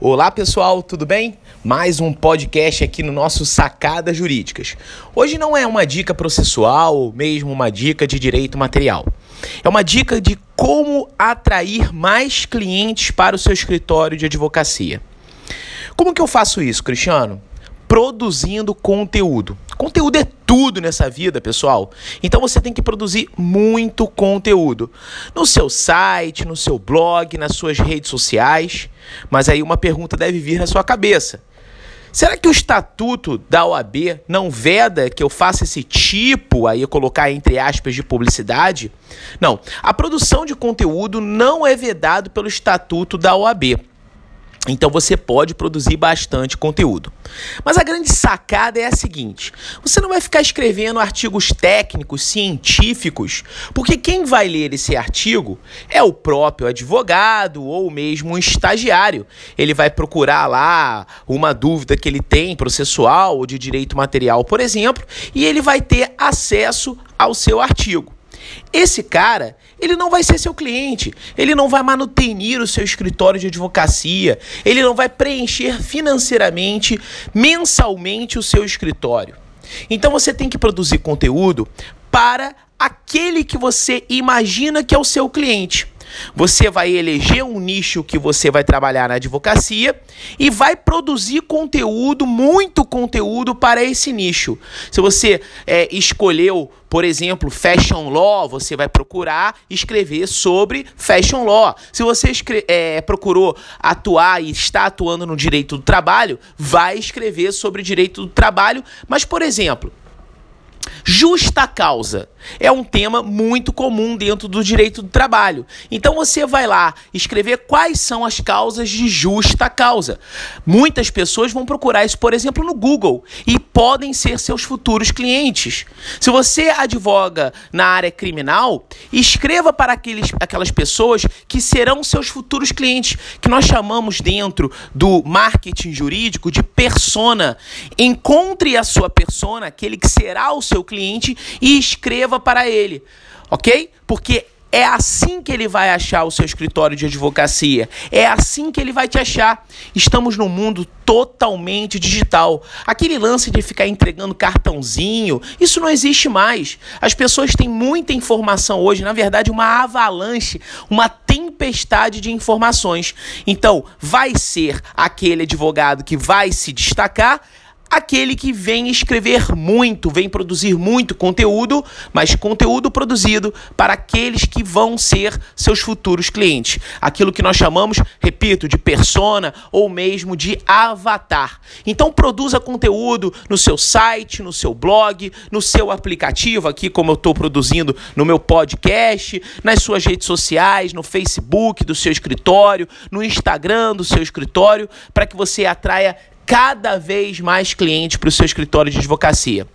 Olá pessoal, tudo bem? Mais um podcast aqui no nosso Sacadas Jurídicas. Hoje não é uma dica processual ou mesmo uma dica de direito material. É uma dica de como atrair mais clientes para o seu escritório de advocacia. Como que eu faço isso, Cristiano? Produzindo conteúdo. Conteúdo é tudo nessa vida, pessoal. Então você tem que produzir muito conteúdo no seu site, no seu blog, nas suas redes sociais. Mas aí uma pergunta deve vir na sua cabeça. Será que o estatuto da OAB não veda que eu faça esse tipo, aí colocar entre aspas, de publicidade? Não, a produção de conteúdo não é vedado pelo estatuto da OAB. Então você pode produzir bastante conteúdo. Mas a grande sacada é a seguinte: você não vai ficar escrevendo artigos técnicos, científicos, porque quem vai ler esse artigo é o próprio advogado ou mesmo um estagiário. Ele vai procurar lá uma dúvida que ele tem processual ou de direito material, por exemplo, e ele vai ter acesso ao seu artigo. Esse cara, ele não vai ser seu cliente, ele não vai manutenir o seu escritório de advocacia, ele não vai preencher financeiramente, mensalmente o seu escritório. Então você tem que produzir conteúdo para aquele que você imagina que é o seu cliente. Você vai eleger um nicho que você vai trabalhar na advocacia e vai produzir conteúdo, muito conteúdo para esse nicho. Se você é, escolheu, por exemplo, fashion law, você vai procurar escrever sobre fashion law. Se você é, procurou atuar e está atuando no direito do trabalho, vai escrever sobre direito do trabalho. Mas, por exemplo, Justa causa é um tema muito comum dentro do direito do trabalho. Então você vai lá escrever quais são as causas de justa causa. Muitas pessoas vão procurar isso, por exemplo, no Google e podem ser seus futuros clientes. Se você advoga na área criminal, escreva para aqueles, aquelas pessoas que serão seus futuros clientes, que nós chamamos dentro do marketing jurídico de persona. Encontre a sua persona, aquele que será o seu cliente, e escreva para ele, ok? Porque é assim que ele vai achar o seu escritório de advocacia. É assim que ele vai te achar. Estamos num mundo totalmente digital. Aquele lance de ficar entregando cartãozinho, isso não existe mais. As pessoas têm muita informação hoje, na verdade, uma avalanche, uma tempestade de informações. Então, vai ser aquele advogado que vai se destacar aquele que vem escrever muito, vem produzir muito conteúdo, mas conteúdo produzido para aqueles que vão ser seus futuros clientes. Aquilo que nós chamamos, repito, de persona ou mesmo de avatar. Então produza conteúdo no seu site, no seu blog, no seu aplicativo, aqui como eu estou produzindo no meu podcast, nas suas redes sociais, no Facebook do seu escritório, no Instagram do seu escritório, para que você atraia cada vez mais clientes para o seu escritório de advocacia.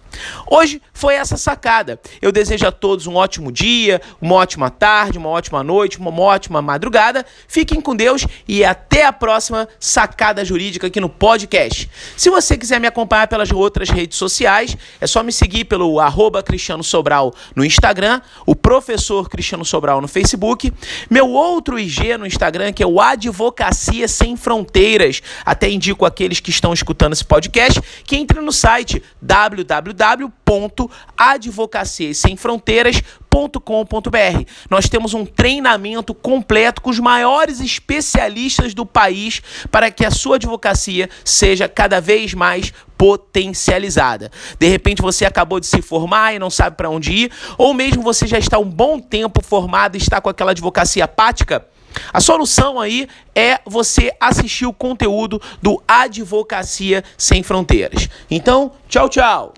Hoje foi essa sacada. Eu desejo a todos um ótimo dia, uma ótima tarde, uma ótima noite, uma ótima madrugada. Fiquem com Deus e até a próxima sacada jurídica aqui no podcast. Se você quiser me acompanhar pelas outras redes sociais, é só me seguir pelo arroba Cristiano Sobral no Instagram, o professor Cristiano Sobral no Facebook, meu outro IG no Instagram, que é o Advocacia Sem Fronteiras. Até indico aqueles que estão escutando esse podcast que entrem no site www www.advocaciasemfronteiras.com.br. Nós temos um treinamento completo com os maiores especialistas do país para que a sua advocacia seja cada vez mais potencializada. De repente você acabou de se formar e não sabe para onde ir, ou mesmo você já está um bom tempo formado e está com aquela advocacia apática, a solução aí é você assistir o conteúdo do Advocacia Sem Fronteiras. Então, tchau, tchau.